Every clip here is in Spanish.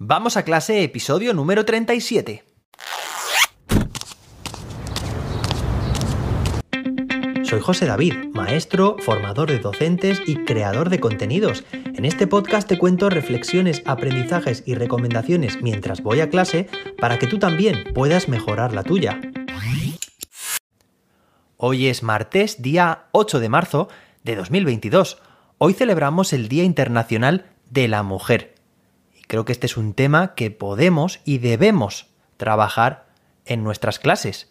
Vamos a clase, episodio número 37. Soy José David, maestro, formador de docentes y creador de contenidos. En este podcast te cuento reflexiones, aprendizajes y recomendaciones mientras voy a clase para que tú también puedas mejorar la tuya. Hoy es martes, día 8 de marzo de 2022. Hoy celebramos el Día Internacional de la Mujer. Creo que este es un tema que podemos y debemos trabajar en nuestras clases.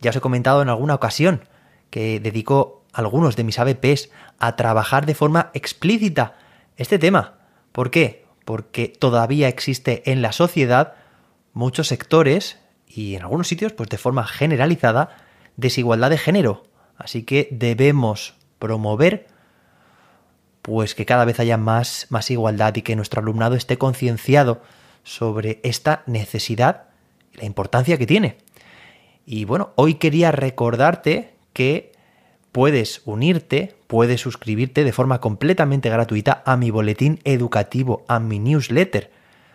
Ya os he comentado en alguna ocasión que dedico algunos de mis ABPs a trabajar de forma explícita este tema. ¿Por qué? Porque todavía existe en la sociedad muchos sectores y en algunos sitios, pues de forma generalizada, desigualdad de género. Así que debemos promover pues que cada vez haya más, más igualdad y que nuestro alumnado esté concienciado sobre esta necesidad y la importancia que tiene. Y bueno, hoy quería recordarte que puedes unirte, puedes suscribirte de forma completamente gratuita a mi boletín educativo, a mi newsletter.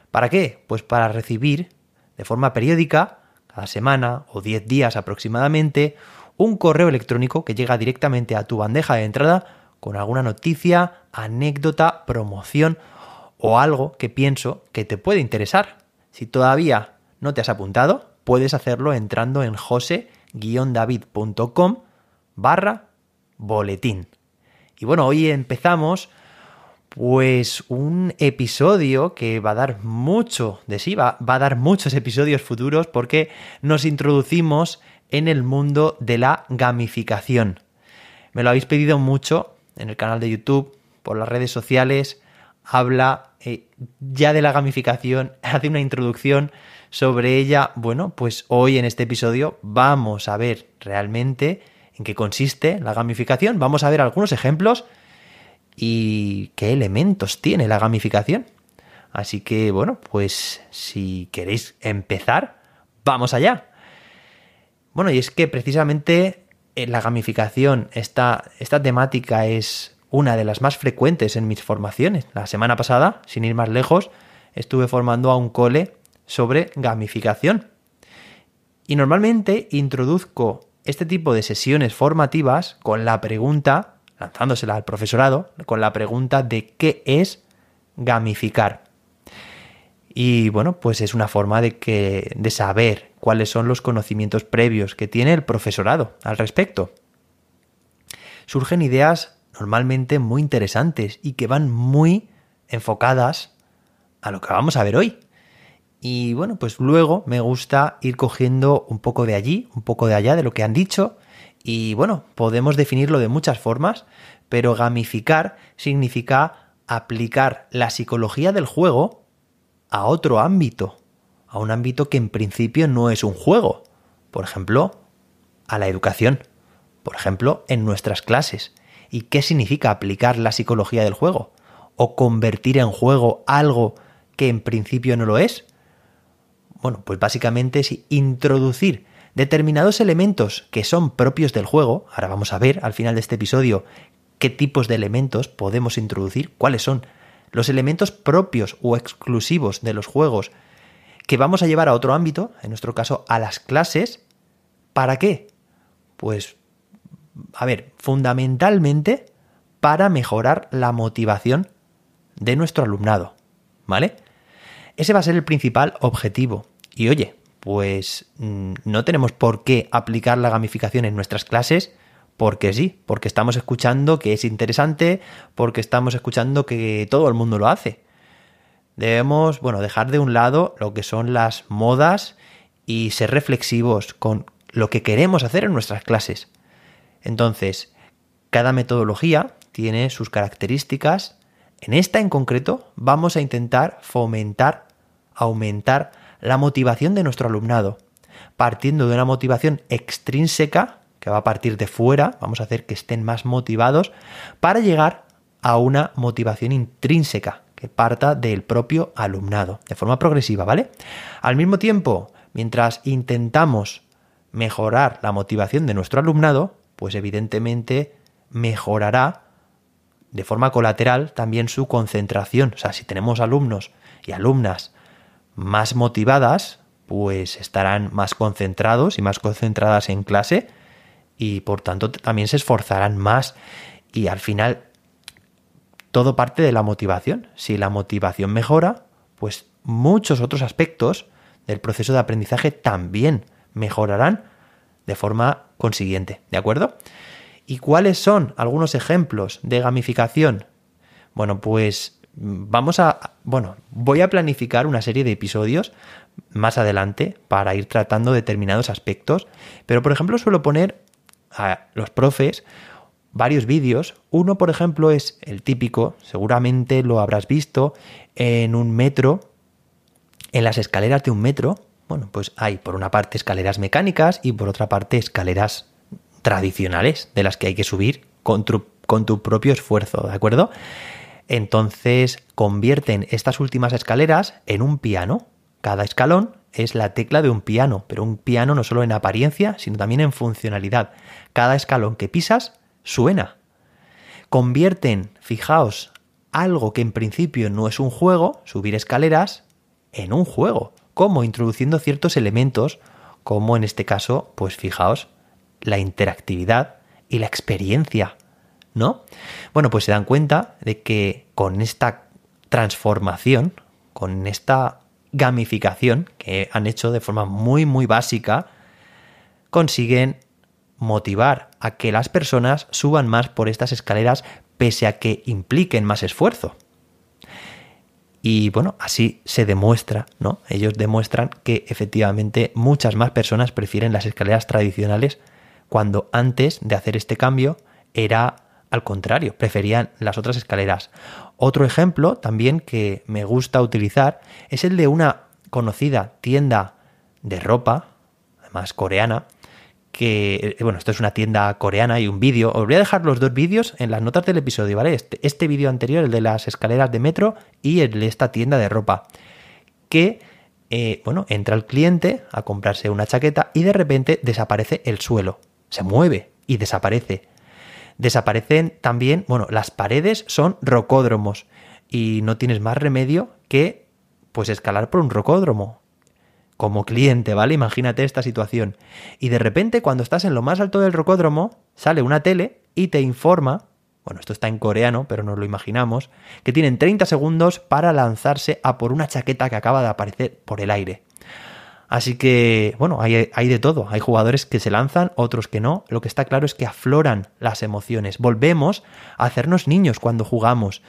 ¿Para qué? Pues para recibir de forma periódica, cada semana o 10 días aproximadamente, un correo electrónico que llega directamente a tu bandeja de entrada con alguna noticia, anécdota, promoción o algo que pienso que te puede interesar. Si todavía no te has apuntado, puedes hacerlo entrando en jose-david.com barra boletín. Y bueno, hoy empezamos pues un episodio que va a dar mucho de sí, va, va, a dar muchos episodios futuros porque nos introducimos en el mundo de la gamificación. Me lo habéis pedido mucho en el canal de YouTube, por las redes sociales, habla eh, ya de la gamificación, hace una introducción sobre ella. Bueno, pues hoy en este episodio vamos a ver realmente en qué consiste la gamificación, vamos a ver algunos ejemplos y qué elementos tiene la gamificación. Así que bueno, pues si queréis empezar, vamos allá. Bueno, y es que precisamente la gamificación, esta, esta temática es una de las más frecuentes en mis formaciones. La semana pasada, sin ir más lejos, estuve formando a un cole sobre gamificación. Y normalmente introduzco este tipo de sesiones formativas con la pregunta, lanzándosela al profesorado, con la pregunta de qué es gamificar. Y bueno, pues es una forma de que de saber cuáles son los conocimientos previos que tiene el profesorado al respecto. Surgen ideas normalmente muy interesantes y que van muy enfocadas a lo que vamos a ver hoy. Y bueno, pues luego me gusta ir cogiendo un poco de allí, un poco de allá de lo que han dicho. Y bueno, podemos definirlo de muchas formas, pero gamificar significa aplicar la psicología del juego a otro ámbito a un ámbito que en principio no es un juego. Por ejemplo, a la educación. Por ejemplo, en nuestras clases. ¿Y qué significa aplicar la psicología del juego? ¿O convertir en juego algo que en principio no lo es? Bueno, pues básicamente es introducir determinados elementos que son propios del juego. Ahora vamos a ver al final de este episodio qué tipos de elementos podemos introducir, cuáles son los elementos propios o exclusivos de los juegos que vamos a llevar a otro ámbito, en nuestro caso a las clases. ¿Para qué? Pues, a ver, fundamentalmente para mejorar la motivación de nuestro alumnado, ¿vale? Ese va a ser el principal objetivo. Y oye, pues mm, no tenemos por qué aplicar la gamificación en nuestras clases porque sí, porque estamos escuchando que es interesante, porque estamos escuchando que todo el mundo lo hace. Debemos, bueno, dejar de un lado lo que son las modas y ser reflexivos con lo que queremos hacer en nuestras clases. Entonces, cada metodología tiene sus características. En esta en concreto vamos a intentar fomentar, aumentar la motivación de nuestro alumnado, partiendo de una motivación extrínseca, que va a partir de fuera, vamos a hacer que estén más motivados, para llegar a una motivación intrínseca, que parta del propio alumnado, de forma progresiva, ¿vale? Al mismo tiempo, mientras intentamos mejorar la motivación de nuestro alumnado, pues evidentemente mejorará de forma colateral también su concentración. O sea, si tenemos alumnos y alumnas más motivadas, pues estarán más concentrados y más concentradas en clase y por tanto también se esforzarán más y al final todo parte de la motivación. Si la motivación mejora, pues muchos otros aspectos del proceso de aprendizaje también mejorarán de forma consiguiente, ¿de acuerdo? ¿Y cuáles son algunos ejemplos de gamificación? Bueno, pues vamos a, bueno, voy a planificar una serie de episodios más adelante para ir tratando determinados aspectos, pero por ejemplo suelo poner a los profes varios vídeos. Uno, por ejemplo, es el típico, seguramente lo habrás visto, en un metro, en las escaleras de un metro. Bueno, pues hay por una parte escaleras mecánicas y por otra parte escaleras tradicionales de las que hay que subir con tu, con tu propio esfuerzo, ¿de acuerdo? Entonces convierten estas últimas escaleras en un piano. Cada escalón es la tecla de un piano, pero un piano no solo en apariencia, sino también en funcionalidad. Cada escalón que pisas suena. Convierten, fijaos, algo que en principio no es un juego, subir escaleras, en un juego, como introduciendo ciertos elementos, como en este caso, pues fijaos, la interactividad y la experiencia, ¿no? Bueno, pues se dan cuenta de que con esta transformación, con esta gamificación que han hecho de forma muy, muy básica, consiguen motivar a que las personas suban más por estas escaleras pese a que impliquen más esfuerzo. Y bueno, así se demuestra, ¿no? Ellos demuestran que efectivamente muchas más personas prefieren las escaleras tradicionales cuando antes de hacer este cambio era al contrario, preferían las otras escaleras. Otro ejemplo también que me gusta utilizar es el de una conocida tienda de ropa, además coreana, que, eh, bueno, esto es una tienda coreana y un vídeo. Os voy a dejar los dos vídeos en las notas del episodio, ¿vale? Este, este vídeo anterior, el de las escaleras de metro y el de esta tienda de ropa. Que, eh, bueno, entra el cliente a comprarse una chaqueta y de repente desaparece el suelo. Se mueve y desaparece. Desaparecen también, bueno, las paredes son rocódromos y no tienes más remedio que, pues, escalar por un rocódromo como cliente, ¿vale? Imagínate esta situación. Y de repente, cuando estás en lo más alto del rocódromo, sale una tele y te informa, bueno, esto está en coreano, pero nos lo imaginamos, que tienen 30 segundos para lanzarse a por una chaqueta que acaba de aparecer por el aire. Así que, bueno, hay, de todo. Hay jugadores que se lanzan, otros que no. Lo que está claro es que afloran las emociones. Volvemos a hacernos niños cuando jugamos.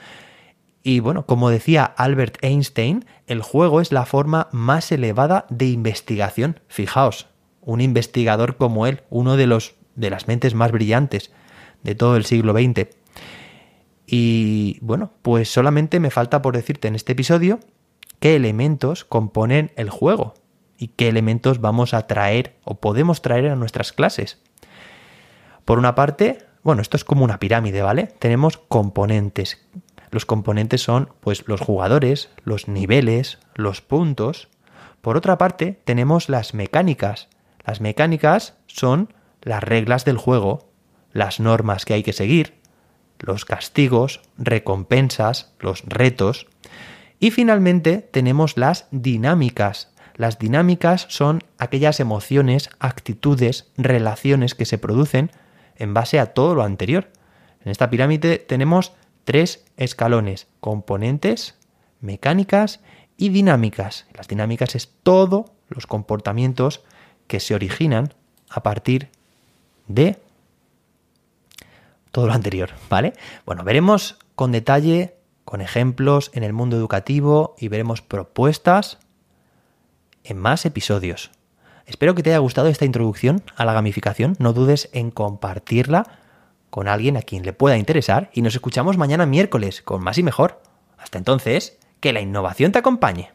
Y bueno, como decía Albert Einstein, el juego es la forma más elevada de investigación. Fijaos, un investigador como él, uno de los de las mentes más brillantes de todo el siglo XX. Y bueno, pues solamente me falta por decirte en este episodio qué elementos componen el juego y qué elementos vamos a traer o podemos traer a nuestras clases. Por una parte, bueno, esto es como una pirámide, ¿vale? Tenemos componentes los componentes son pues los jugadores, los niveles, los puntos. Por otra parte, tenemos las mecánicas. Las mecánicas son las reglas del juego, las normas que hay que seguir, los castigos, recompensas, los retos. Y finalmente tenemos las dinámicas. Las dinámicas son aquellas emociones, actitudes, relaciones que se producen en base a todo lo anterior. En esta pirámide tenemos tres escalones, componentes, mecánicas y dinámicas. Las dinámicas es todos los comportamientos que se originan a partir de todo lo anterior, ¿vale? Bueno, veremos con detalle, con ejemplos en el mundo educativo y veremos propuestas en más episodios. Espero que te haya gustado esta introducción a la gamificación. No dudes en compartirla con alguien a quien le pueda interesar y nos escuchamos mañana miércoles con más y mejor. Hasta entonces, que la innovación te acompañe.